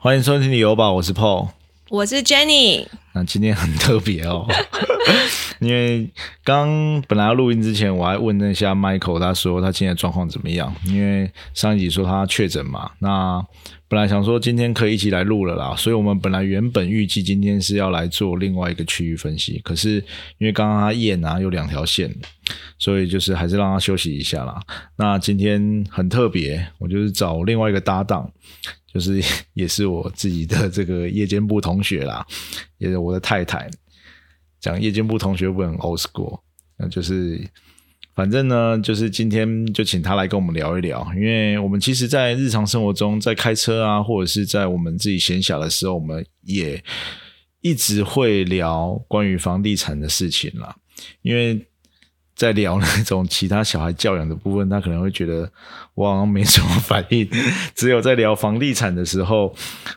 欢迎收听旅游吧，我是 Paul。我是 Jenny。那今天很特别哦，因为刚本来要录音之前，我还问了一下 Michael，他说他现在状况怎么样？因为上一集说他确诊嘛，那本来想说今天可以一起来录了啦，所以我们本来原本预计今天是要来做另外一个区域分析，可是因为刚刚他验啊有两条线，所以就是还是让他休息一下啦。那今天很特别，我就是找另外一个搭档。就是 也是我自己的这个夜间部同学啦，也是我的太太。讲夜间部同学不很 old school，那就是反正呢，就是今天就请他来跟我们聊一聊，因为我们其实，在日常生活中，在开车啊，或者是在我们自己闲暇的时候，我们也一直会聊关于房地产的事情啦，因为。在聊那种其他小孩教养的部分，他可能会觉得我好像没什么反应。只有在聊房地产的时候，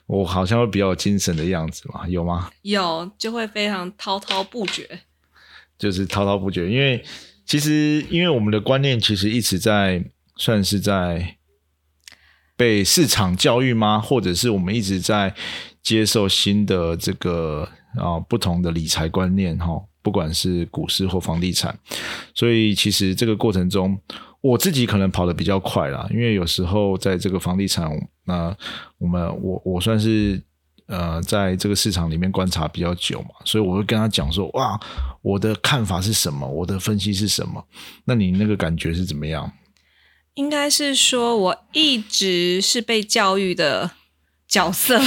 我好像会比较有精神的样子嘛？有吗？有，就会非常滔滔不绝。就是滔滔不绝，因为其实因为我们的观念其实一直在算是在被市场教育吗？或者是我们一直在接受新的这个啊不同的理财观念？哈。不管是股市或房地产，所以其实这个过程中，我自己可能跑得比较快啦，因为有时候在这个房地产，那我们我我算是呃在这个市场里面观察比较久嘛，所以我会跟他讲说，哇，我的看法是什么，我的分析是什么？那你那个感觉是怎么样？应该是说我一直是被教育的角色，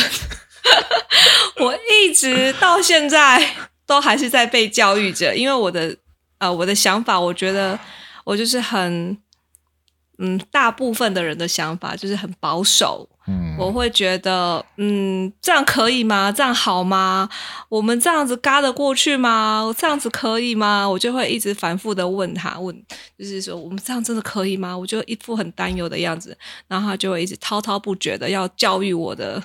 我一直到现在。都还是在被教育着，因为我的呃我的想法，我觉得我就是很嗯，大部分的人的想法就是很保守。嗯，我会觉得嗯，这样可以吗？这样好吗？我们这样子嘎得过去吗？这样子可以吗？我就会一直反复的问他，问就是说我们这样真的可以吗？我就一副很担忧的样子，然后他就会一直滔滔不绝的要教育我的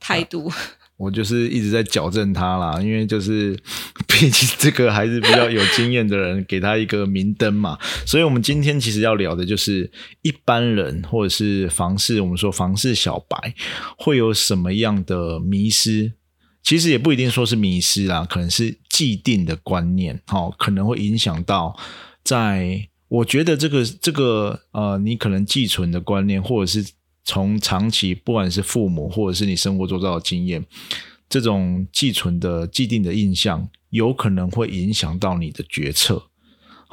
态度。我就是一直在矫正他啦，因为就是毕竟这个还是比较有经验的人，给他一个明灯嘛。所以，我们今天其实要聊的就是一般人或者是房市，我们说房市小白会有什么样的迷失？其实也不一定说是迷失啦，可能是既定的观念，好，可能会影响到。在我觉得这个这个呃，你可能寄存的观念，或者是。从长期，不管是父母或者是你生活周遭的经验，这种寄存的既定的印象，有可能会影响到你的决策。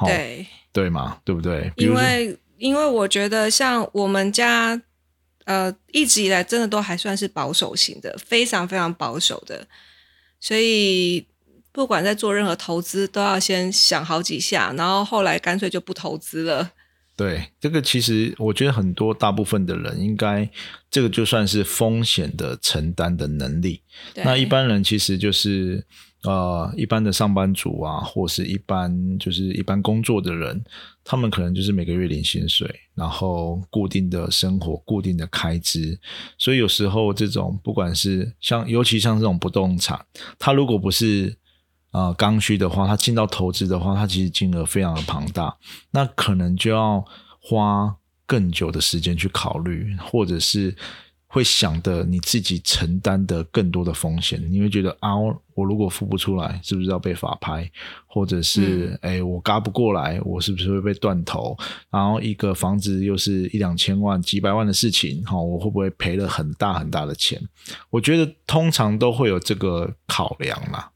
对对嘛？对不对？因为因为我觉得，像我们家，呃，一直以来真的都还算是保守型的，非常非常保守的，所以不管在做任何投资，都要先想好几下，然后后来干脆就不投资了。对这个，其实我觉得很多大部分的人应该，这个就算是风险的承担的能力。那一般人其实就是呃，一般的上班族啊，或是一般就是一般工作的人，他们可能就是每个月领薪水，然后固定的生活、固定的开支。所以有时候这种不管是像，尤其像这种不动产，它如果不是。啊，刚需的话，它进到投资的话，它其实金额非常的庞大，那可能就要花更久的时间去考虑，或者是会想的你自己承担的更多的风险。你会觉得啊，我如果付不出来，是不是要被法拍？或者是哎，我嘎不过来，我是不是会被断头？然后一个房子又是一两千万、几百万的事情，哈，我会不会赔了很大很大的钱？我觉得通常都会有这个考量啦。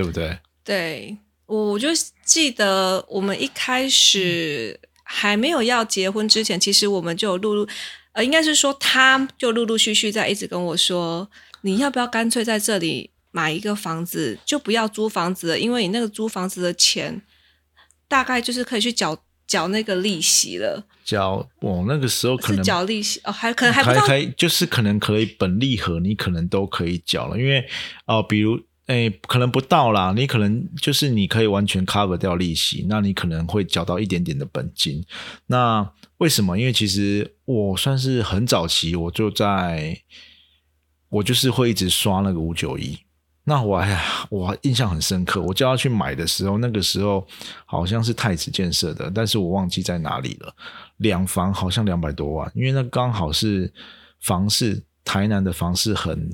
对不对？对，我就记得我们一开始还没有要结婚之前，其实我们就陆陆呃，应该是说他就陆陆续续在一直跟我说，你要不要干脆在这里买一个房子，就不要租房子了，因为你那个租房子的钱大概就是可以去缴缴那个利息了。缴我那个时候可能缴利息哦，还可能还不可以，就是可能可以本利和你可能都可以缴了，因为哦，比如。哎，可能不到啦，你可能就是你可以完全 cover 掉利息，那你可能会缴到一点点的本金。那为什么？因为其实我算是很早期，我就在，我就是会一直刷那个五九一。那我哎呀，我印象很深刻，我叫他去买的时候，那个时候好像是太子建设的，但是我忘记在哪里了。两房好像两百多万，因为那刚好是房市台南的房市很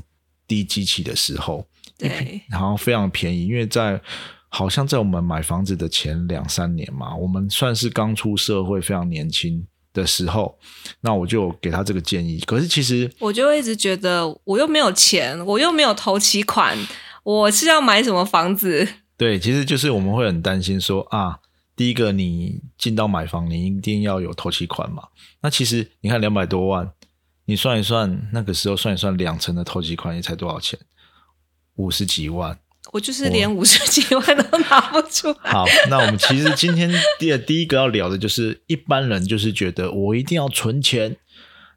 低基期的时候，对，然后非常便宜，因为在好像在我们买房子的前两三年嘛，我们算是刚出社会，非常年轻的时候，那我就给他这个建议。可是其实我就一直觉得我又没有钱，我又没有投期款，我是要买什么房子？对，其实就是我们会很担心说啊，第一个你进到买房，你一定要有投期款嘛。那其实你看两百多万，你算一算，那个时候算一算，两成的投期款也才多少钱？五十几万。我就是连五十几万都 拿不出来。好，那我们其实今天第第一个要聊的就是一般人就是觉得我一定要存钱，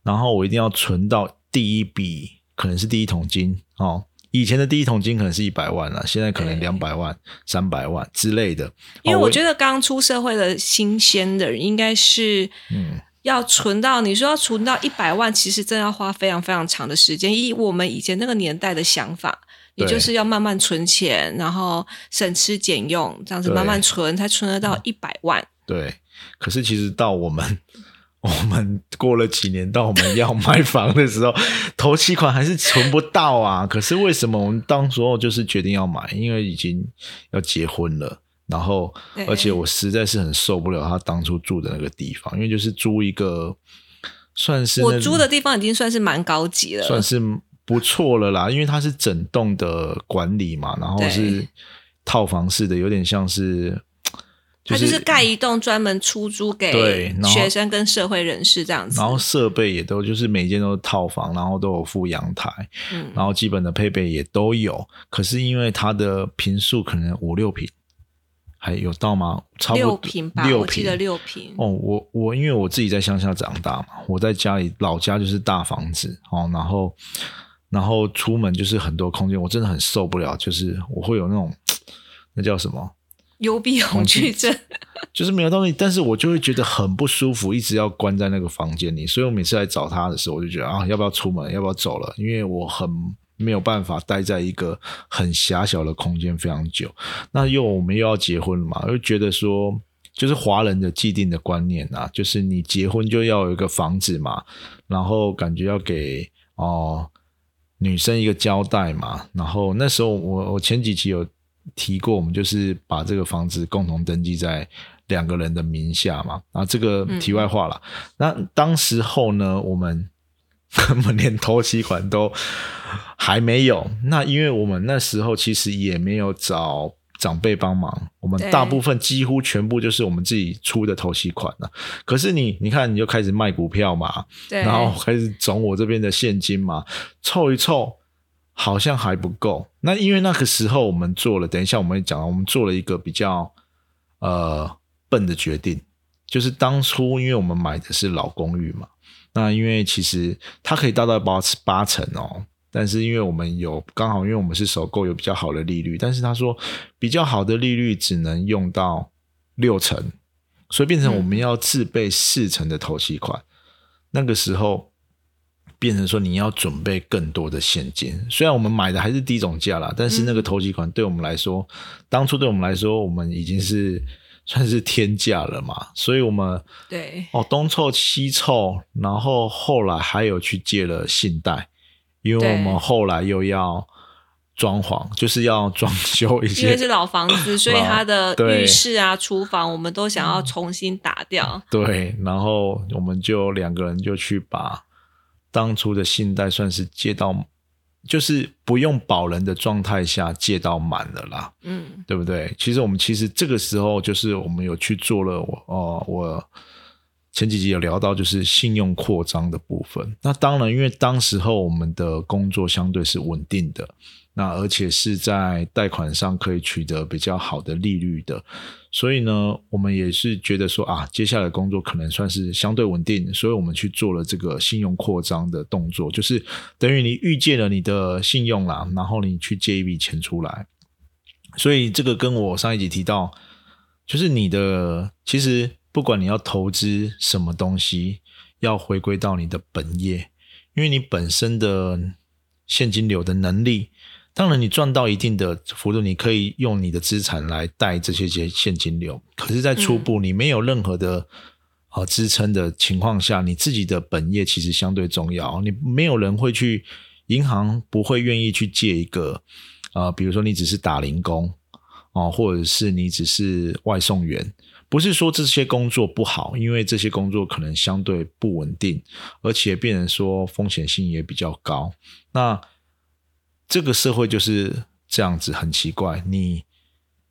然后我一定要存到第一笔，可能是第一桶金哦。以前的第一桶金可能是一百万了，现在可能对两百万、三百万之类的。因为哦我觉得刚出社会的新鲜的人，应该是嗯要存到你说要存到一百万，其实真的要花非常非常长的时间。以我们以前那个年代的想法，你对就是要慢慢存钱，然后省吃俭用，这样子慢慢存，才存得到一百万。对，可是其实到我们我们过了几年，到我们要买房的时候，头期款还是存不到啊。可是为什么我们当时候就是决定要买？因为已经要结婚了，然后而且我实在是很受不了他当初住的那个地方，因为就是租一个算是我租的地方已经算是蛮高级了，算是不错了啦，因为它是整栋的管理嘛，然后是套房式的，有点像是。它就是盖一栋专门出租给学生跟社会人士这样子。然后设备也都就是每间都是套房，然后都有附阳台，嗯，然后基本的配备也都有。可是因为它的平数可能五六平，还有到吗？差不多六平吧，六我记得。六平。哦，我我因为我自己在乡下长大嘛，我在家里老家就是大房子哦，然后然后出门就是很多空间，我真的很受不了，就是我会有那种 那叫什么？幽闭恐惧症，就是没有东西，但是我就会觉得很不舒服，一直要关在那个房间里。所以我每次来找他的时候，我就觉得啊，要不要出门，要不要走了？因为我很没有办法待在一个很狭小的空间非常久。那又我们又要结婚了嘛，又觉得说，就是华人的既定的观念啊，就是你结婚就要有一个房子嘛，然后感觉要给哦、女生一个交代嘛。然后那时候我我前几期有提过，我们就是把这个房子共同登记在两个人的名下嘛。啊，这个题外话了。那当时候呢，我们 根本连头期款都还没有。那因为我们那时候其实也没有找长辈帮忙，我们大部分几乎全部就是我们自己出的头期款了。可是你你看，你就开始卖股票嘛，然后开始总我这边的现金嘛，凑一凑，好像还不够。那因为那个时候我们做了，等一下我们会讲，我们做了一个比较呃笨的决定，就是当初因为我们买的是老公寓嘛，那因为其实它可以达到八八成哦。但是因为我们有刚好，因为我们是首购有比较好的利率，但是他说比较好的利率只能用到六成，所以变成我们要自备四成的头期款。那个时候变成说你要准备更多的现金，虽然我们买的还是低总价啦，但是那个头期款对我们来说，当初对我们来说，我们已经是算是天价了嘛，所以我们对。哦东凑西凑，然后后来还有去借了信贷，因为我们后来又要装潢，就是要装 修一些因为是老房子，所以老它的浴室啊、厨房，我们都想要重新打掉。对，然后我们就两个人就去把当初的信贷算是借到，就是不用保人的状态下借到满了啦，嗯，对不对？其实我们其实这个时候就是我们有去做了我哦我。前几集有聊到，就是信用扩张的部分。那当然，因为当时候我们的工作相对是稳定的，那而且是在贷款上可以取得比较好的利率的，所以呢，我们也是觉得说啊，接下来工作可能算是相对稳定，所以我们去做了这个信用扩张的动作，就是等于你预借了你的信用啦，然后你去借一笔钱出来。所以这个跟我上一集提到，就是你的其实不管你要投资什么东西，要回归到你的本业，因为你本身的现金流的能力。当然，你赚到一定的幅度，你可以用你的资产来贷这些些现金流。可是，在初步你没有任何的呃支撑的情况下，你自己的本业其实相对重要。你没有人会去银行不会愿意去借一个呃，比如说你只是打零工哦、或者是你只是外送员。不是说这些工作不好，因为这些工作可能相对不稳定，而且变成说风险性也比较高。那这个社会就是这样子，很奇怪。你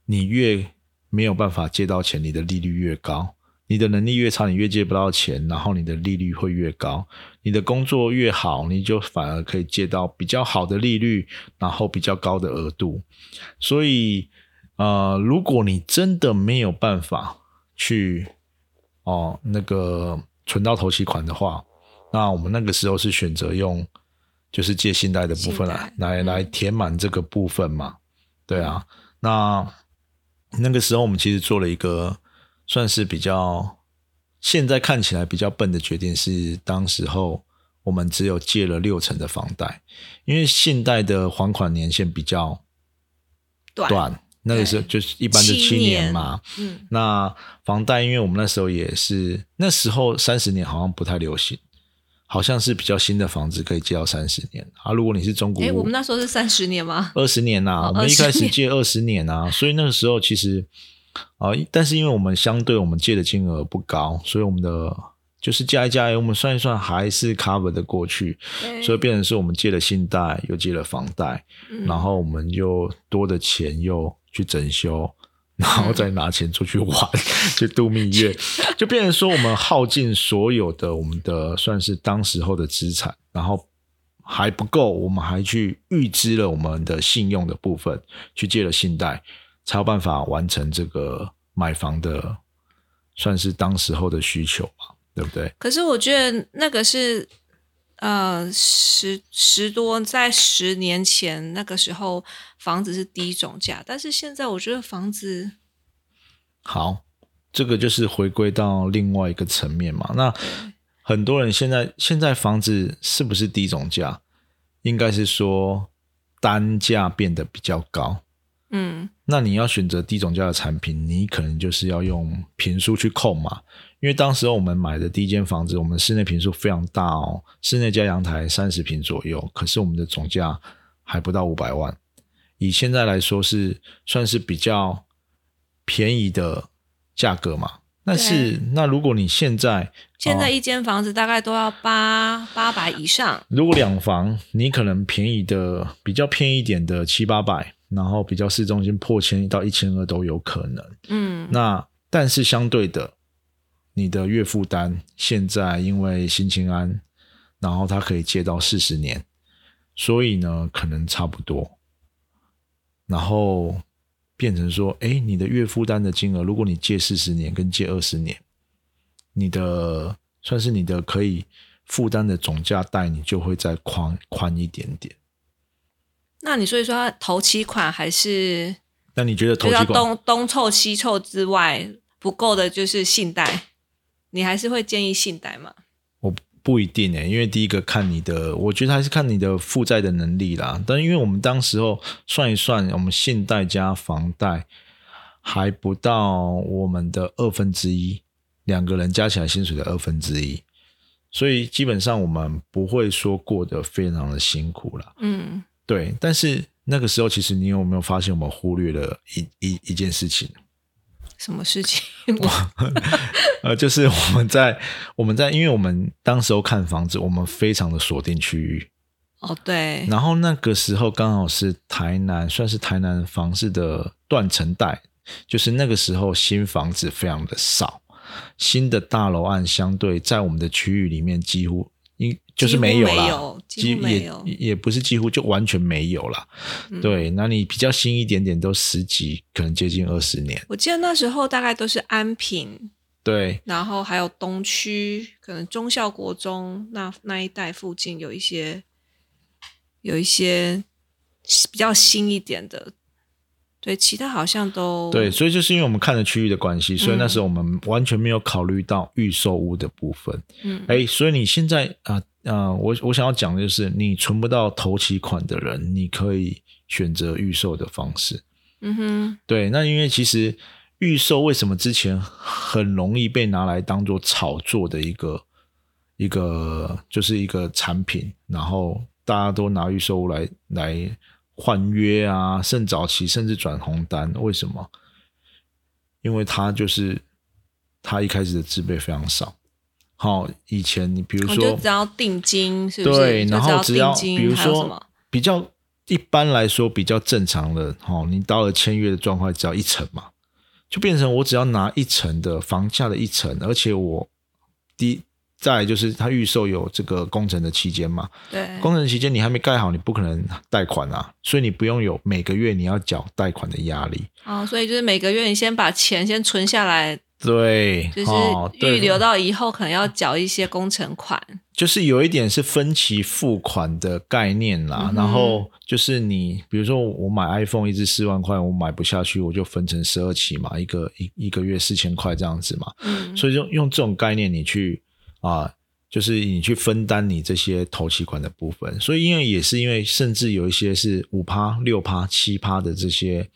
你越没有办法借到钱，你的利率越高；你的能力越差，你越借不到钱，然后你的利率会越高。你的工作越好，你就反而可以借到比较好的利率，然后比较高的额度。所以，呃，如果你真的没有办法，去哦，那个存到头期款的话，那我们那个时候是选择用就是借信贷的部分来来来填满这个部分嘛？对啊，那那个时候我们其实做了一个算是比较现在看起来比较笨的决定，是当时候我们只有借了六成的房贷，因为信贷的还款年限比较短。那个时候就是一般就七年嘛，嗯，那房贷，因为我们那时候也是那时候三十年好像不太流行，好像是比较新的房子可以借到三十年。啊。如果你是中古，哎，我们那时候是三十年吗？二十年呐，我们一开始借二十年。啊，所以那个时候其实啊，但是因为我们相对我们借的金额不高，所以我们的。就是加一加，我们算一算还是 cover 的过去，所以变成是我们借了信贷，又借了房贷，然后我们又多的钱又去整修，然后再拿钱出去玩，去度蜜月，就变成说我们耗尽所有的我们的算是当时候的资产，然后还不够，我们还去预支了我们的信用的部分，去借了信贷，才有办法完成这个买房的，算是当时候的需求吧。对不对？可是我觉得那个是，呃，十十多在十年前那个时候房子是低总价，但是现在我觉得房子好，这个就是回归到另外一个层面嘛。那很多人现在现在房子是不是低总价？应该是说单价变得比较高。嗯，那你要选择低总价的产品，你可能就是要用平数去扣嘛。因为当时我们买的第一间房子，我们室内平数非常大哦，室内加阳台三十平左右，可是我们的总价还不到五百万，以现在来说是算是比较便宜的价格嘛。但是那如果你现在现在一间房子大概都要八八百以上，如果两房你可能便宜的比较偏一点的七八百，然后比较市中心破千到一千二都有可能。嗯，那但是相对的。你的月负担现在因为新青安，然后他可以借到四十年，所以呢可能差不多，然后变成说，哎，你的月负担的金额，如果你借四十年跟借二十年，你的算是你的可以负担的总价贷，你就会再宽宽一点点。那你所以说头期款还是？那你觉得头期款东东凑西凑之外不够的就是信贷？你还是会建议信贷吗？我不一定诶，因为第一个看你的，我觉得还是看你的负债的能力啦。但因为我们当时候算一算，我们信贷加房贷还不到我们的二分之一，两个人加起来薪水的二分之一，所以基本上我们不会说过得非常的辛苦了。嗯，对。但是那个时候，其实你有没有发现，我们忽略了一一一件事情？什么事情？呃，就是我们在我们在，因为我们当时候看房子，我们非常的锁定区域。哦，对。然后那个时候刚好是台南，算是台南房市的断层带，就是那个时候新房子非常的少，新的大楼案相对在我们的区域里面几乎。因就是没有啦，几乎也也不是几乎就完全没有啦。对，那你比较新一点点，都十几，可能接近二十年。我记得那时候大概都是安平，对，然后还有东区，可能中校国中那那一带附近有一些，有一些比较新一点的。对，其他好像都对，所以就是因为我们看的区域的关系，所以那时候我们完全没有考虑到预售屋的部分。嗯，哎，所以你现在啊啊，我我想要讲的就是，你存不到头期款的人，你可以选择预售的方式。嗯哼，对，那因为其实预售为什么之前很容易被拿来当做炒作的一个一个就是一个产品，然后大家都拿预售屋来来换约啊，甚早期甚至转红单，为什么？因为他就是他一开始的资备非常少。好，以前你比如说，只要定金，是不是？对，然后只要比如说比较一般来说比较正常的，哦，你到了签约的状况只要一层嘛。就变成我只要拿一层的房价的一层，而且我第再就是它预售有这个工程的期间嘛，对，工程期间你还没盖好，你不可能贷款啊，所以你不用有每个月你要缴贷款的压力。哦，所以就是每个月你先把钱先存下来。对，就是预留到以后可能要缴一些工程款，就是有一点是分期付款的概念啦。然后就是你，比如说我买 iPhone 一支四万块，我买不下去，我就分成十二期嘛，一个一一个月四千块这样子嘛。嗯，所以就用这种概念，你去啊，就是你去分担你这些头期款的部分。所以因为也是因为，甚至有一些是五趴、六趴、七趴的这些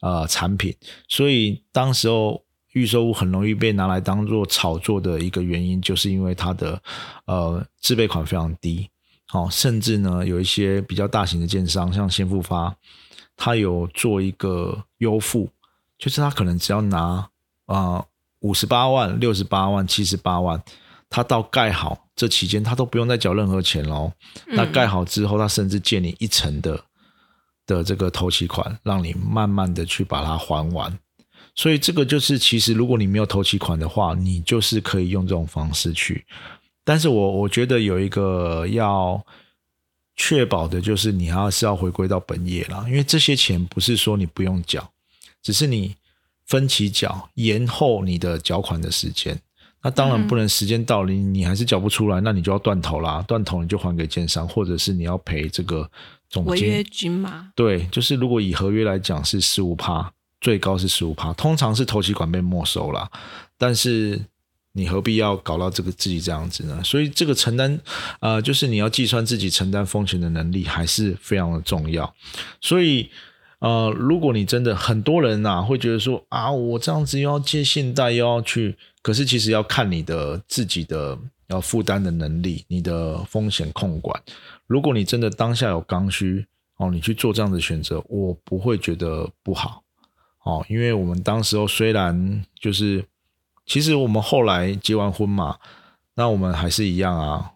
呃产品，所以当时候。预售屋很容易被拿来当做炒作的一个原因，就是因为它的呃自备款非常低，好，甚至呢有一些比较大型的建商，像先富发，他有做一个优付，就是他可能只要拿啊五十八万、六十八万、七十八万，他到盖好这期间，他都不用再缴任何钱喽。那盖好之后，他甚至借你一层的的这个头期款，让你慢慢的去把它还完。所以这个就是，其实如果你没有投期款的话，你就是可以用这种方式去。但是我我觉得有一个要确保的就是，你还是要回归到本业啦，因为这些钱不是说你不用缴，只是你分期缴，延后你的缴款的时间。那当然不能时间到了你你还是缴不出来，那你就要断头啦，断头你就还给建商，或者是你要赔这个总违约金嘛？对，就是如果以合约来讲是十五趴。最高是十五趴，通常是投期款被没收啦，但是你何必要搞到这个自己这样子呢？所以这个承担，呃，就是你要计算自己承担风险的能力还是非常的重要。所以，呃，如果你真的很多人呐会觉得说啊，我这样子又要借信贷又要去，可是其实要看你的自己的要负担的能力，你的风险控管。如果你真的当下有刚需哦，你去做这样的选择，我不会觉得不好。哦，因为我们当时候虽然就是，其实我们后来结完婚嘛，那我们还是一样啊，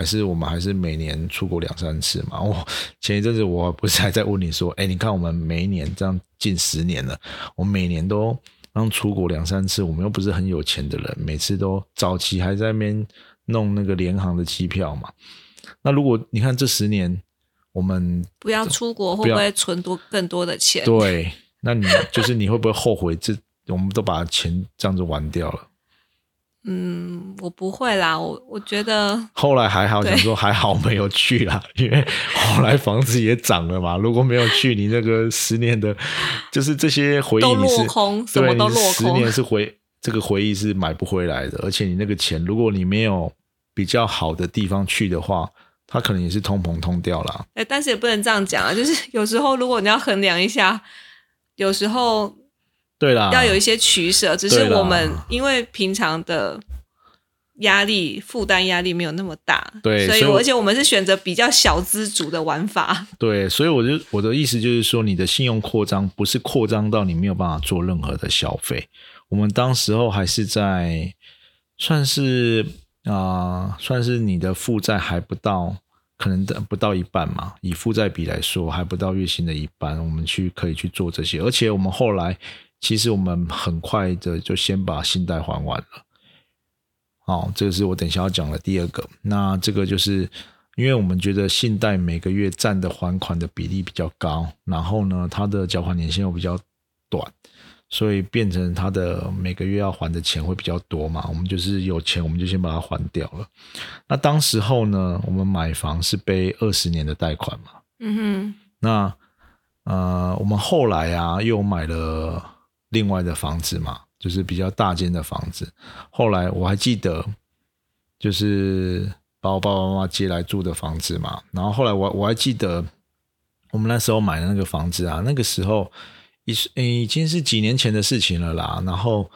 还是我们还是每年出国两三次嘛。我前一阵子我不是还在问你说，哎，你看我们每一年这样近十年了，我每年都让出国两三次，我们又不是很有钱的人，每次都早期还在那边弄那个联航的机票嘛。那如果你看这十年，我们不要出国，会不会存多更多的钱？对。那你就是你会不会后悔？这我们都把钱这样子玩掉了。嗯，我不会啦。我我觉得 后来还好，想说还好没有去啦，因为后来房子也涨了嘛。如果没有去，你那个十年的，就是这些回忆都落空，什么都落空。十年是回这个回忆是买不回来的，而且你那个钱，如果你没有比较好的地方去的话，它可能也是通膨通掉了。哎，但是也不能这样讲啊，就是有时候如果你要衡量一下。有时候，对啦，要有一些取舍。只是我们因为平常的压力负担压力没有那么大，对，所以而且我们是选择比较小资主的玩法。对，所以我就我的意思就是说，你的信用扩张不是扩张到你没有办法做任何的消费。我们当时候还是在算是啊，算是你的负债还不到。可能的不到一半嘛，以负债比来说还不到月薪的一半，我们去可以去做这些，而且我们后来其实我们很快的就先把信贷还完了。好，这个是我等下要讲的第二个。那这个就是因为我们觉得信贷每个月占的还款的比例比较高，然后呢，它的缴款年限又比较短。所以变成它的每个月要还的钱会比较多嘛？我们就是有钱，我们就先把它还掉了。那当时候呢，我们买房是背二十年的贷款嘛？嗯哼。那呃，我们后来啊，又买了另外的房子嘛，就是比较大间的房子。后来我还记得，就是把我爸爸妈妈接来住的房子嘛。然后后来我我还记得，我们那时候买的那个房子啊，那个时候。已已经是几年前的事情了啦。然后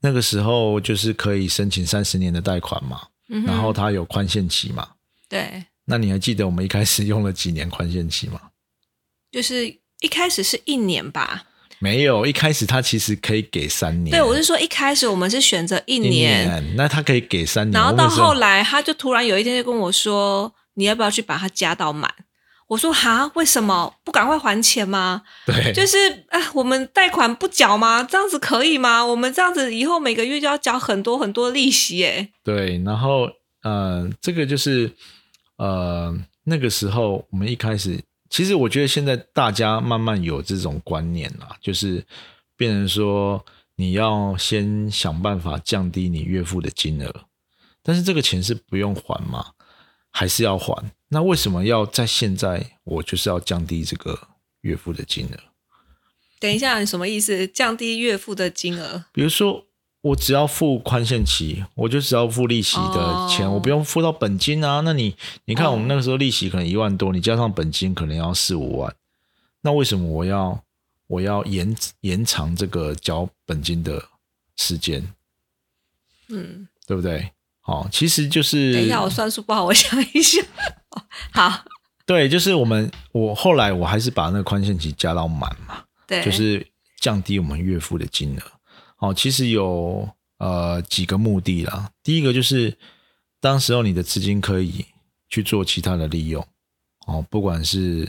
那个时候就是可以申请三十年的贷款嘛，嗯然后它有宽限期嘛。对，那你还记得我们一开始用了几年宽限期吗？就是一开始是一年吧。没有，一开始他其实可以给三年。对，我是说一开始我们是选择一一年，那他可以给三年。然后到后来他就突然有一天就跟我说，你要不要去把它加到满？我说哈，为什么不赶快还钱吗？对，就是啊，我们贷款不缴吗？这样子可以吗？我们这样子以后每个月就要缴很多很多利息耶。对，然后呃，这个就是呃那个时候我们一开始，其实我觉得现在大家慢慢有这种观念啦，就是变成说你要先想办法降低你月付的金额，但是这个钱是不用还嘛，还是要还？那为什么要在现在我就是要降低这个月付的金额？等一下，你什么意思？降低月付的金额？比如说，我只要付宽限期，我就只要付利息的钱，哦我不用付到本金啊。那你你看，哦我们那个时候利息可能一万多，你加上本金可能要四五万，那为什么我要我要延延长这个交本金的时间，嗯，对不对？好、其实就是等一下，我算数不好，我想一下。好，对，就是我们我后来我还是把那个宽限期加到满嘛。对，就是降低我们月付的金额。哦，其实有呃几个目的啦。第一个就是，当时候你的资金可以去做其他的利用，哦，不管是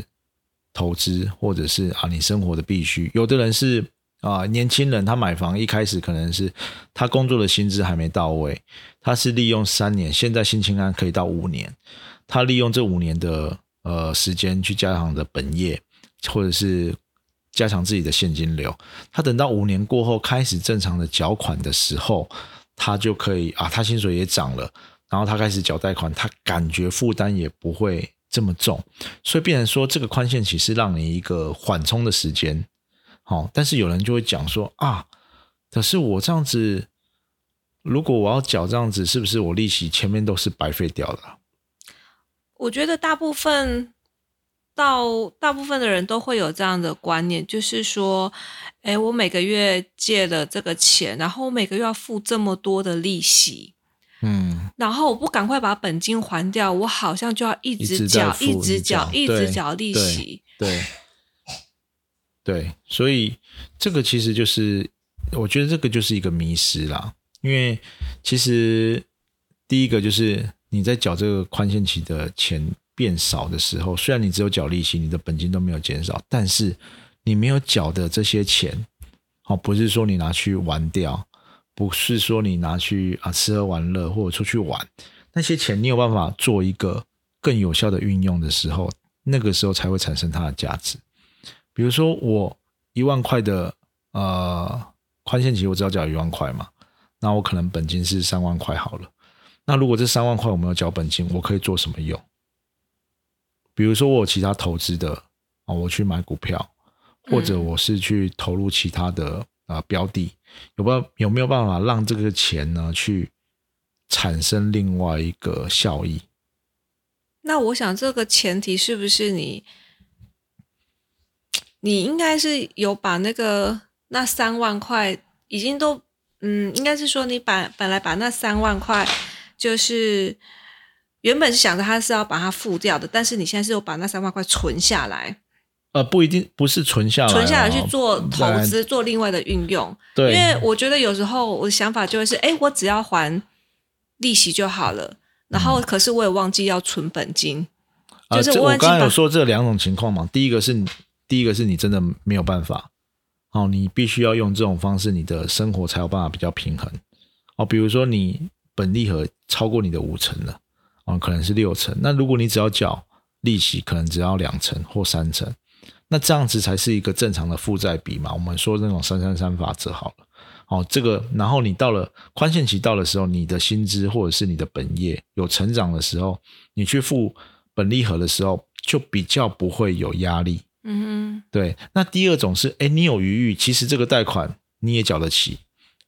投资或者是啊你生活的必须。有的人是啊年轻人，他买房一开始可能是他工作的薪资还没到位，他是利用三年，现在新青安可以到五年，他利用这五年的呃时间去加强的本业，或者是加强自己的现金流。他等到五年过后开始正常的缴款的时候，他就可以啊，他薪水也涨了，然后他开始缴贷款，他感觉负担也不会这么重，所以变成说这个宽限期是让你一个缓冲的时间。好、但是有人就会讲说啊，可是我这样子，如果我要缴这样子，是不是我利息前面都是白费掉的？我觉得大部分到大部分的人都会有这样的观念，就是说，哎，我每个月借了这个钱，然后我每个月要付这么多的利息，嗯，然后我不赶快把本金还掉，我好像就要一一直缴、一直缴、一一直缴利对息。对，对，所以这个其实就是，我觉得这个就是一个迷失啦。因为其实第一个就是你在缴这个宽限期的钱变少的时候，虽然你只有缴利息，你的本金都没有减少，但是你没有缴的这些钱，哦，不是说你拿去玩掉，不是说你拿去啊吃喝玩乐或者出去玩，那些钱你有办法做一个更有效的运用的时候，那个时候才会产生它的价值。比如说我一万块的呃宽限期，我只要缴一万块嘛，那我可能本金是三万块好了。那如果这三万块我没有缴本金，我可以做什么用？比如说我有其他投资的啊，我去买股票，或者嗯我是去投入其他的啊、呃标的，有办有没有办法让这个钱呢去产生另外一个效益？那我想这个前提是不是你，你应该是有把那个那三万块已经都，嗯，应该是说你把本来把那三万块就是原本是想着他是要把它付掉的，但是你现在是有把那三万块存下来，呃，不一定不是存下来、哦，存下来去做投资，做另外的运用。对，因为我觉得有时候我的想法就会是，哎，我只要还利息就好了，然后可是我也忘记要存本金。啊，就是这我刚才有说这两种情况嘛，第一个是你，第一个是你真的没有办法，哦，你必须要用这种方式，你的生活才有办法比较平衡，哦，比如说你本利和超过你的五成了，哦，可能是六成，那如果你只要缴利息，可能只要两成或三成，那这样子才是一个正常的负债比嘛，我们说那种三三三法则好了。哦，这个，然后你到了宽限期到的时候，你的薪资或者是你的本业有成长的时候，你去付本利和的时候，就比较不会有压力。嗯对，那第二种是，哎，你有余裕，其实这个贷款你也缴得起，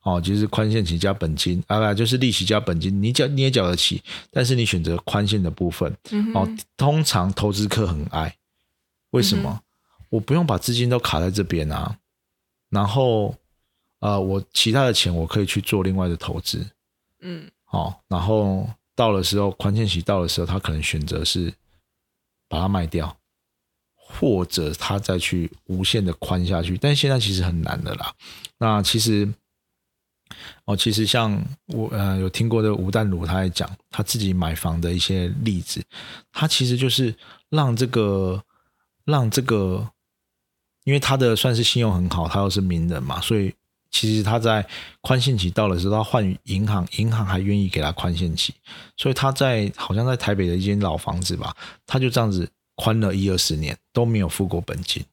哦，就是宽限期加本金，啊，不就是利息加本金，你缴你也缴得起，但是你选择宽限的部分，嗯哦，，通常投资客很爱，为什么？嗯我不用把资金都卡在这边啊，然后呃，我其他的钱我可以去做另外的投资，嗯好，然后到了时候宽限期到的时候，他可能选择是把它卖掉，或者他再去无限的宽下去，但现在其实很难的啦。那其实。哦，其实像我呃有听过的吴淡如，他在讲他自己买房的一些例子，他其实就是让这个让这个，因为他的算是信用很好，他又是名人嘛，所以其实他在宽限期到了时候，他换银行，银行还愿意给他宽限期，所以他在好像在台北的一间老房子吧，他就这样子宽了一二十年都没有付过本金。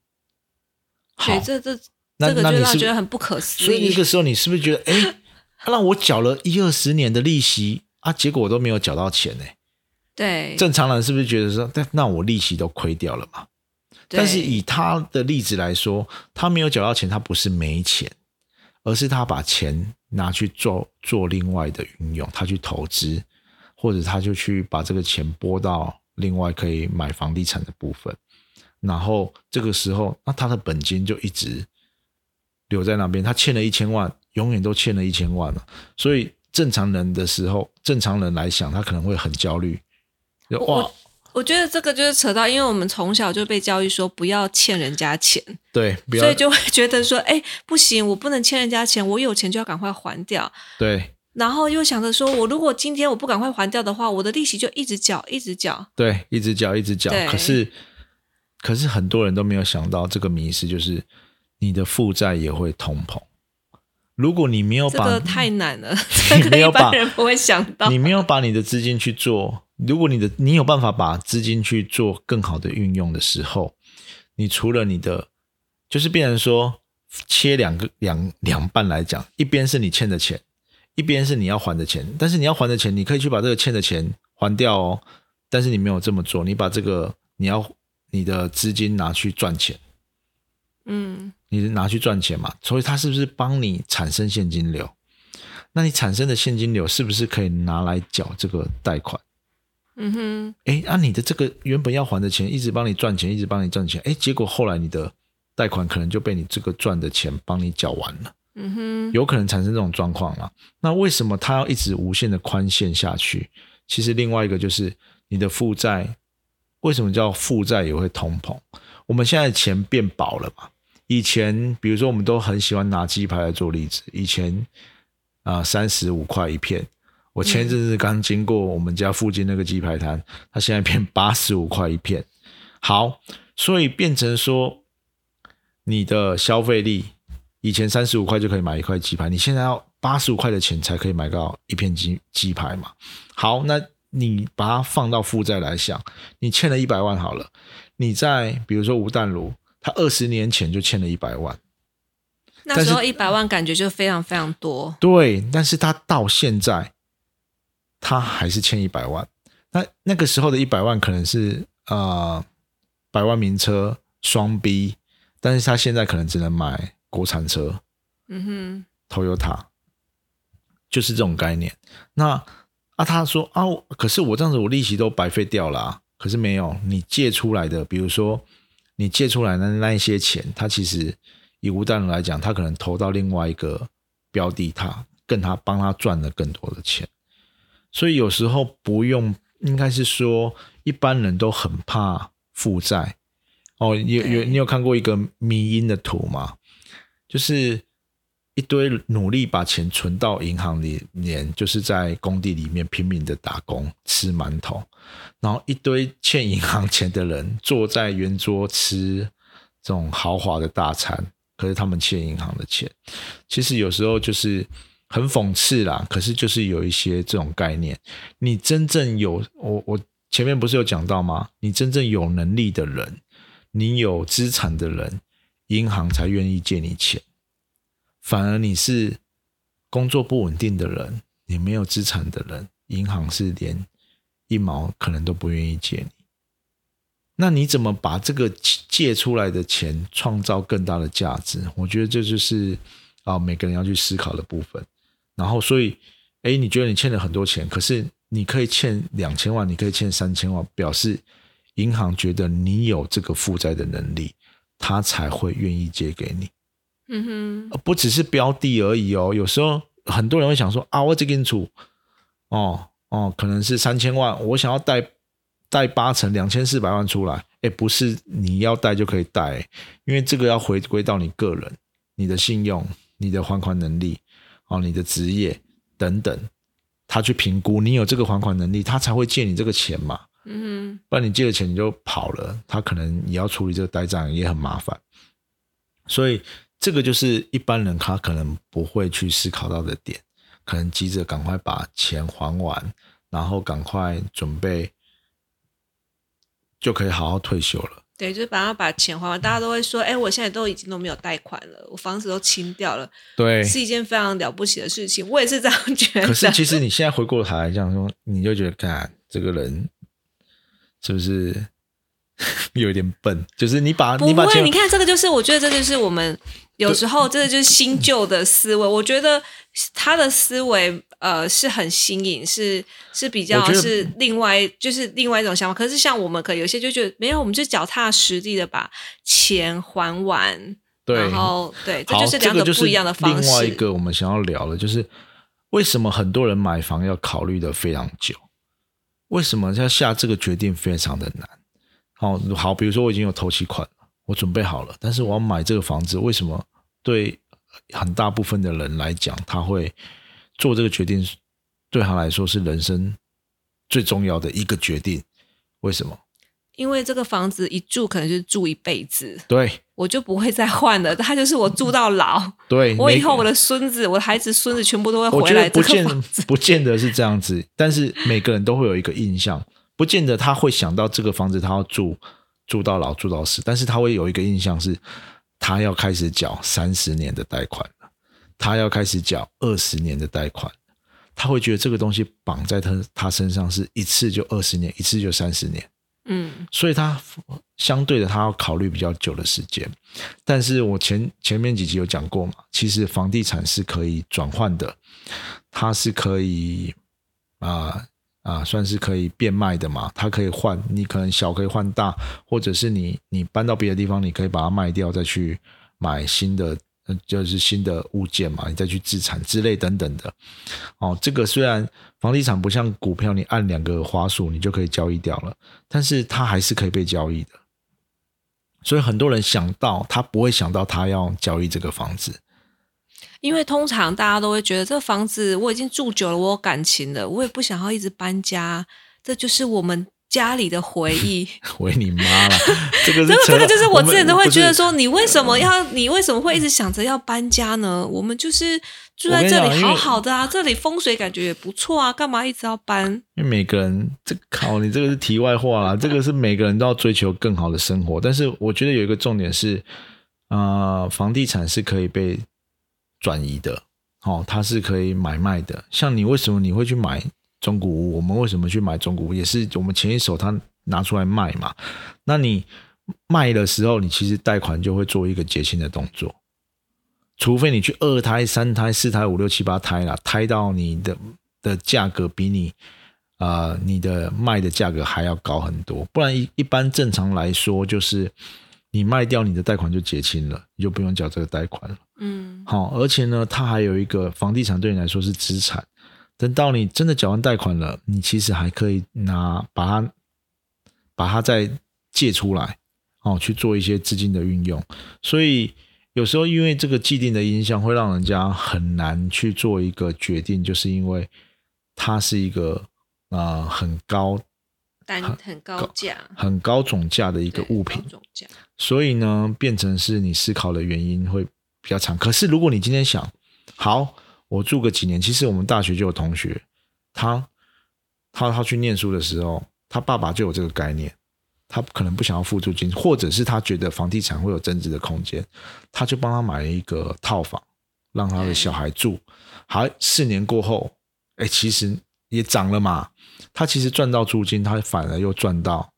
好，这这。这个就让觉得很不可思议。所以那个时候，你是不是觉得，哎，让我缴了一二十年的利息啊，结果我都没有缴到钱呢？对，正常人是不是觉得说，但那我利息都亏掉了嘛？但是以他的例子来说，他没有缴到钱，他不是没钱，而是他把钱拿去做做另外的运用，他去投资，或者他就去把这个钱拨到另外可以买房地产的部分，然后这个时候，那他的本金就一直。留在那边，他欠了一千万，永远都欠了一千万了。所以正常人的时候，正常人来想，他可能会很焦虑。哇，我觉得这个就是扯到，因为我们从小就被教育说不要欠人家钱，对，所以就会觉得说，哎，不行，我不能欠人家钱，我有钱就要赶快还掉。对，然后又想着说，我如果今天我不赶快还掉的话，我的利息就一直缴，一直缴。对，一直缴，一直缴。可是，可是很多人都没有想到这个迷失，就是。你的负债也会通膨。如果你没有把，这个太难了，这个一般人不会想到。你没有把你的资金去做，如果你的你有办法把资金去做更好的运用的时候，你除了你的，就是变成说切两个两两半来讲，一边是你欠的钱，一边是你要还的钱。但是你要还的钱，你可以去把这个欠的钱还掉哦。但是你没有这么做，你把这个你要你的资金拿去赚钱。嗯，你拿去赚钱嘛，所以它是不是帮你产生现金流？那你产生的现金流是不是可以拿来缴这个贷款？嗯哼，哎，那你的这个原本要还的钱，一直帮你赚钱，一直帮你赚钱，哎，结果后来你的贷款可能就被你这个赚的钱帮你缴完了。嗯哼，有可能产生这种状况了。那为什么它要一直无限的宽限下去？其实另外一个就是你的负债，为什么叫负债也会通膨？我们现在钱变薄了嘛？以前，比如说，我们都很喜欢拿鸡排来做例子。以前啊，三十五块一片。我前一阵子刚经过我们家附近那个鸡排摊，它现在变八十五块一片。好，所以变成说，你的消费力以前三十五块就可以买一块鸡排，你现在要八十五块的钱才可以买到一片鸡鸡排嘛？好，那你把它放到负债来想，你欠了一百万好了，你在比如说吴淡如。他二十年前就欠了一百万，那时候一百万感觉就非常非常多。对，但是他到现在，他还是欠一百万。那那个时候的一百万可能是呃百万名车双 B，但是他现在可能只能买国产车。嗯哼，Toyota 就是这种概念。那啊，他说啊，可是我这样子我利息都白费掉了。可是没有，你借出来的，比如说。你借出来的那一些钱，他其实以吴大人来讲，他可能投到另外一个标的，他跟他帮他赚了更多的钱。所以有时候不用，应该是说一般人都很怕负债。哦，有有你有看过一个迷因的图吗？就是一堆努力把钱存到银行里面，就是在工地里面拼命的打工吃馒头。然后一堆欠银行钱的人坐在圆桌吃这种豪华的大餐，可是他们欠银行的钱，其实有时候就是很讽刺啦。可是就是有一些这种概念，你真正有我我前面不是有讲到吗？你真正有能力的人，你有资产的人，银行才愿意借你钱。反而你是工作不稳定的人，你没有资产的人，银行是连。一毛可能都不愿意借你，那你怎么把这个借出来的钱创造更大的价值？我觉得这就是啊，每个人要去思考的部分。然后，所以，哎，你觉得你欠了很多钱，可是你可以欠两千万，你可以欠三千万，表示银行觉得你有这个负债的能力，他才会愿意借给你。嗯哼，不只是标的而已哦。有时候很多人会想说啊，我这个处哦哦，可能是三千万，我想要贷贷八成两千四百万出来，哎，不是你要贷就可以贷，因为这个要回归到你个人、你的信用、你的还款能力哦、你的职业等等，他去评估你有这个还款能力，他才会借你这个钱嘛。嗯不然你借了钱你就跑了，他可能你要处理这个呆账也很麻烦，所以这个就是一般人他可能不会去思考到的点，可能急着赶快把钱还完，然后赶快准备就可以好好退休了。对，就是把它把钱还完。大家都会说，哎，我现在都已经都没有贷款了，我房子都清掉了，对，是一件非常了不起的事情。我也是这样觉得。可是其实你现在回过头来这样说，你就觉得，看这个人是不是 有点笨？就是你把不会，你看这个就是，我觉得这就是我们有时候这个就是新旧的思维。我觉得他的思维呃是很新颖，是是比较是另外就是另外一种想法。可是像我们可能有些就觉得没有，我们就脚踏实地的把钱还完，对，然后对，这，就是两这个不一样的方式另外一。个我们想要聊的，就是为什么很多人买房要考虑的非常久？为什么要下这个决定非常的难？好、好，比如说我已经有头期款了，我准备好了，但是我要买这个房子，为什么对很大部分的人来讲，他会做这个决定，对他来说是人生最重要的一个决定？为什么？因为这个房子一住可能就是住一辈子，对我就不会再换了。它就是我住到老，对，我以后我的孙子、我的孩子、孙子全部都会回来不见。不见得是这样子，但是每个人都会有一个印象，不见得他会想到这个房子他要住住到老住到死，但是他会有一个印象是，他要开始缴三十年的贷款了，他要开始缴二十年的贷款，他会觉得这个东西绑在他他身上是一次就二十年，一次就三十年。嗯所以他相对的他要考虑比较久的时间。但是我前前面几集有讲过嘛，其实房地产是可以转换的，它是可以啊啊、算是可以变卖的嘛，它可以换，你可能小可以换大，或者是你你搬到别的地方，你可以把它卖掉，再去买新的。呃就是新的物件嘛，你再去自产之类等等的，哦，这个虽然房地产不像股票，你按两个滑鼠你就可以交易掉了，但是它还是可以被交易的。所以很多人想到，他不会想到他要交易这个房子。因为通常大家都会觉得这个房子我已经住久了，我有感情了，我也不想要一直搬家，这就是我们家里的回忆。回你妈了，这个这个这个就是我们之前都会觉得说，你为什么要你为什么会一直想着要搬家呢？我们就是住在这里好好的啊，这里风水感觉也不错啊，干嘛一直要搬？因为每个人，这靠你这个是题外话啦，这个是每个人都要追求更好的生活。但是我觉得有一个重点是，啊，房地产是可以被转移的，哦，它是可以买卖的。像你为什么你会去买中古屋？我们为什么去买中古屋？也是我们前一手他拿出来卖嘛。那你卖的时候，你其实贷款就会做一个结清的动作。除非你去二胎、三胎、四胎、五六七八胎啦，胎到你的的价格比你呃你的卖的价格还要高很多，不然一一般正常来说就是你卖掉你的贷款就结清了，你就不用缴这个贷款了。嗯好，而且呢，它还有一个房地产对你来说是资产，等到你真的缴完贷款了，你其实还可以拿把它把它再借出来，哦，去做一些资金的运用。所以有时候因为这个既定的印象，会让人家很难去做一个决定，就是因为它是一个啊、呃很高单很高价很高总价的一一个物品，总价，所以呢，变成是你思考的原因会比较长。可是如果你今天想，好，我住个几年，其实我们大学就有同学，他他他去念书的时候，他爸爸就有这个概念，他可能不想要付租金，或者是他觉得房地产会有增值的空间，他就帮他买了一个套房，让他的小孩住。好，四年过后，哎，其实也涨了嘛，他其实赚到租金，他反而又赚到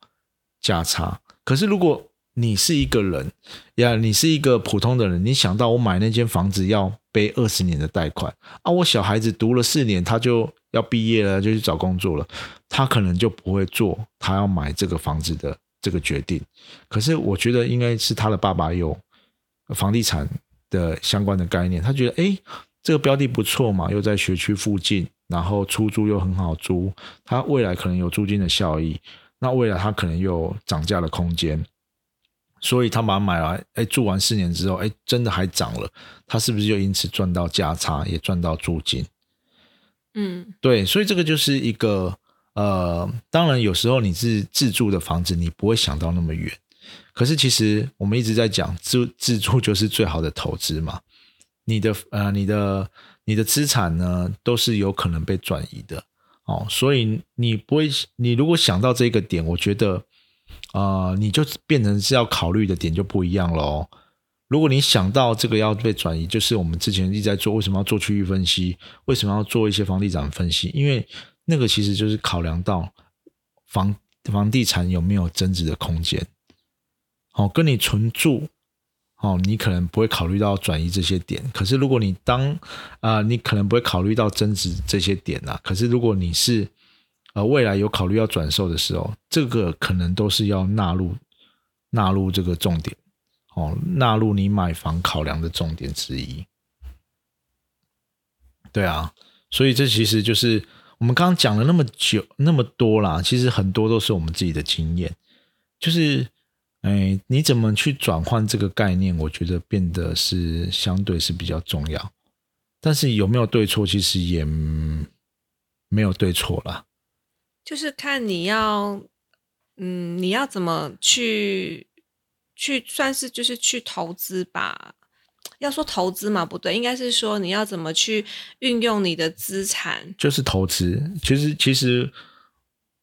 价差。可是如果你是一个人呀，你是一个普通的人，你想到我买那间房子要背二十年的贷款啊，我小孩子读了四年他就要毕业了，就去找工作了，他可能就不会做他要买这个房子的这个决定。可是我觉得应该是他的爸爸有房地产的相关的概念，他觉得诶这个标的不错嘛，又在学区附近，然后出租又很好租，它未来可能有租金的效益，那未来它可能又有涨价的空间，所以他把它买来，哎，住完四年之后，哎，真的还涨了，他是不是就因此赚到价差，也赚到租金？嗯，对，所以这个就是一个呃，当然有时候你是自住的房子，你不会想到那么远，可是其实我们一直在讲自自住就是最好的投资嘛。你的呃，你的你的资产呢，都是有可能被转移的哦，所以你不会，你如果想到这个点，我觉得，啊，你就变成是要考虑的点就不一样喽。如果你想到这个要被转移，就是我们之前一直在做，为什么要做区域分析？为什么要做一些房地产分析？因为那个其实就是考量到房房地产有没有增值的空间，哦，跟你存住。哦，你可能不会考虑到转移这些点，可是如果你当啊，你可能不会考虑到增值这些点呐。可是如果你是呃未来有考虑要转售的时候，这个可能都是要纳入纳入这个重点哦，纳入你买房考量的重点之一。对啊，所以这其实就是我们刚刚讲了那么久那么多啦，其实很多都是我们自己的经验，就是。哎，你怎么去转换这个概念？我觉得变得是相对是比较重要，但是有没有对错，其实也没有对错啦。就是看你要，嗯，你要怎么去去算是就是去投资吧？要说投资嘛，不对，应该是说你要怎么去运用你的资产，就是投资。其实，其实。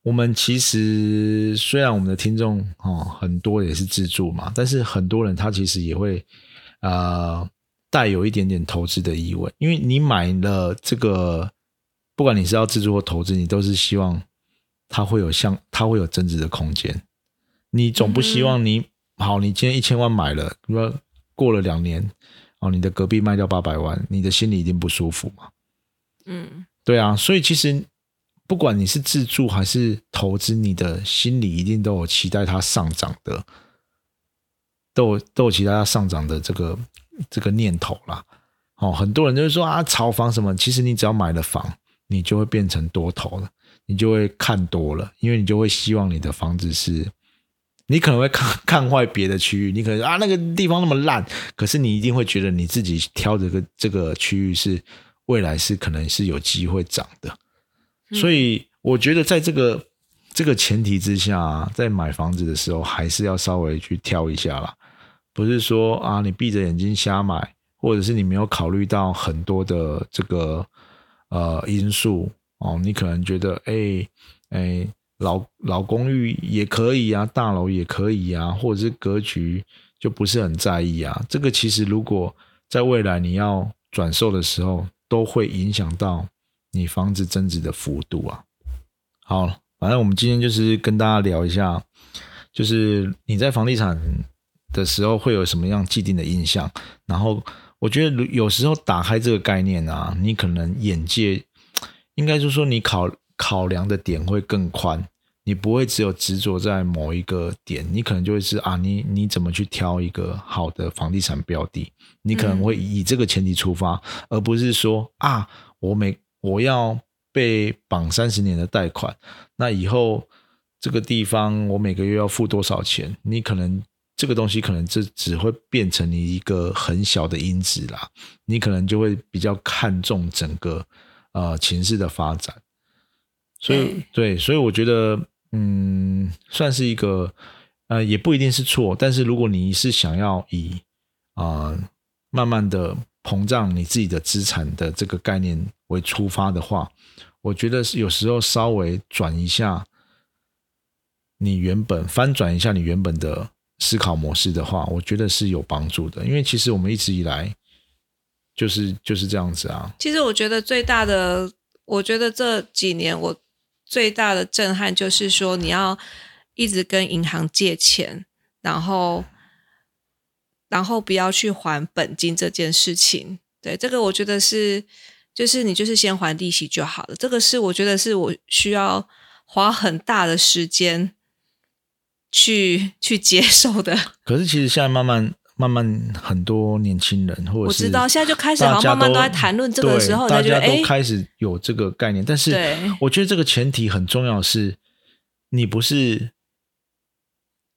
我们其实虽然我们的听众哦很多也是自助嘛，但是很多人他其实也会呃带有一点点投资的意味，因为你买了这个，不管你是要自助或投资，你都是希望它会有像它会有增值的空间。你总不希望你好，你今天一千万买了，那过了两年哦，你的隔壁卖掉八百万，你的心里一定不舒服嘛？嗯，对啊，所以其实。不管你是自住还是投资，你的心里一定都有期待它上涨的，都有都有期待它上涨的这个这个念头啦。哦，很多人就是说啊，炒房什么？其实你只要买了房，你就会变成多头了，你就会看多了，因为你就会希望你的房子是，你可能会看 看坏别的区域，你可能啊那个地方那么烂，可是你一定会觉得你自己挑这个这个区域是未来是可能是有机会涨的。所以我觉得，在这个这个前提之下，在买房子的时候，还是要稍微去挑一下啦。不是说啊，你闭着眼睛瞎买，或者是你没有考虑到很多的这个呃因素哦。你可能觉得，哎哎，老老公寓也可以啊，大楼也可以啊，或者是格局就不是很在意啊。这个其实如果在未来你要转售的时候，都会影响到。你房子增值的幅度啊，好，反正我们今天就是跟大家聊一下，就是你在房地产的时候会有什么样既定的印象。然后我觉得有时候打开这个概念啊，你可能眼界应该就是说你考考量的点会更宽，你不会只有执着在某一个点，你可能就会是啊，你你怎么去挑一个好的房地产标的，你可能会以这个前提出发，而不是说啊，我每我要被绑三十年的贷款，那以后这个地方我每个月要付多少钱？你可能这个东西可能这只会变成你一个很小的因子啦，你可能就会比较看重整个呃情势的发展。所以对，所以我觉得嗯，算是一个呃，也不一定是错，但是如果你是想要以啊慢慢的。膨胀你自己的资产的这个概念为出发的话，我觉得是有时候稍微转一下你原本翻转一下你原本的思考模式的话，我觉得是有帮助的。因为其实我们一直以来就是就是这样子啊。其实我觉得最大的，我觉得这几年我最大的震撼就是说，你要一直跟银行借钱，然后。然后不要去还本金这件事情，对这个我觉得是，就是你就是先还利息就好了。这个是我觉得是我需要花很大的时间去去接受的。可是其实现在慢慢慢慢慢很多年轻人或者是我知道，现在就开始好像慢慢都在谈论这个时候，大家都，开始有这个概念。但是我觉得这个前提很重要的是，你不是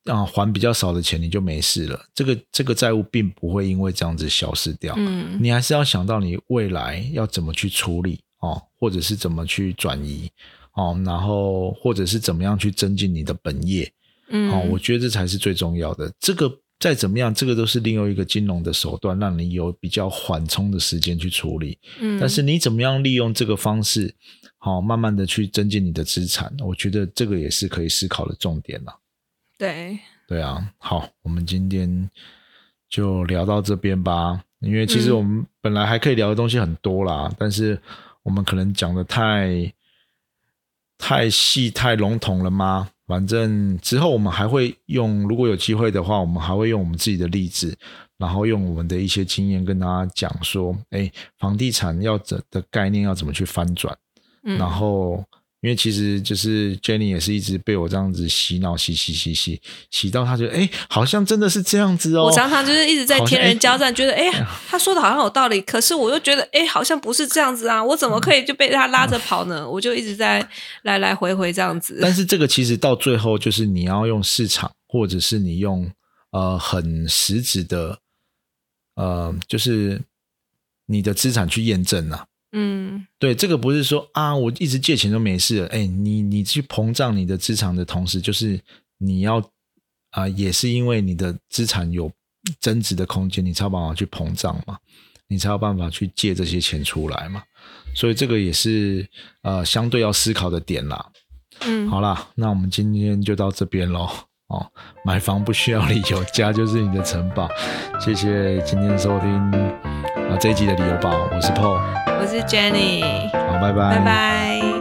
啊还比较少的钱你就没事了，这个这个债务并不会因为这样子消失掉。嗯你还是要想到你未来要怎么去处理哦，或者是怎么去转移哦，然后或者是怎么样去增进你的本业嗯，哦，我觉得这才是最重要的。这个再怎么样，这个都是利用一个金融的手段，让你有比较缓冲的时间去处理。嗯，但是你怎么样利用这个方式，好、慢慢的去增进你的资产，我觉得这个也是可以思考的重点了。对，对啊，好，我们今天就聊到这边吧。因为其实嗯我们本来还可以聊的东西很多啦，但是我们可能讲的太太细、太笼统了吗？反正之后我们还会用，如果有机会的话，我们还会用我们自己的例子，然后用我们的一些经验跟大家讲说，哎，房地产要怎的概念要怎么去翻转。嗯，然后因为其实就是 Jenny 也是一直被我这样子洗脑，洗洗洗洗洗到他觉得哎，好像真的是这样子哦。我常常就是一直在天人哎交战，觉得哎，他 说的好像有道理，可是我又觉得哎，好像不是这样子啊，我怎么可以就被他拉着跑呢？我就一直在来来回回这样子。但是这个其实到最后就是你要用市场，或者是你用呃很实质的呃，就是你的资产去验证啊。嗯对，这个不是说啊，我一直借钱都没事了。哎，你你去膨胀你的资产的同时，就是你要啊、也是因为你的资产有增值的空间，你才有办法去膨胀嘛，你才有办法去借这些钱出来嘛。所以这个也是呃相对要思考的点啦。嗯，好啦，那我们今天就到这边喽。哦，买房不需要理由，家就是你的城堡。谢谢今天收听啊这一集的理由宝，我是 Paul，我是 Jenny，好，拜拜，拜拜。